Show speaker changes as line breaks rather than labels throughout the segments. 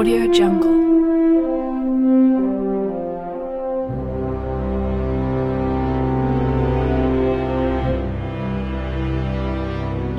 Audio Jungle.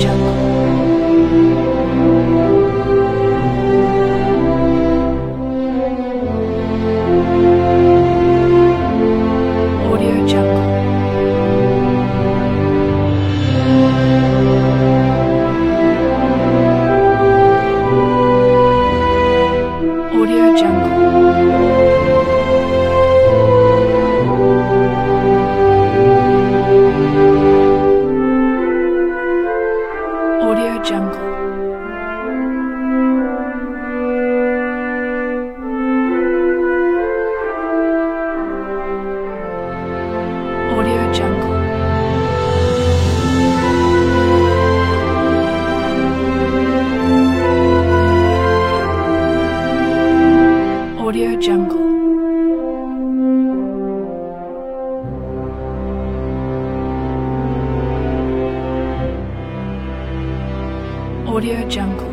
让我。Audio Jungle.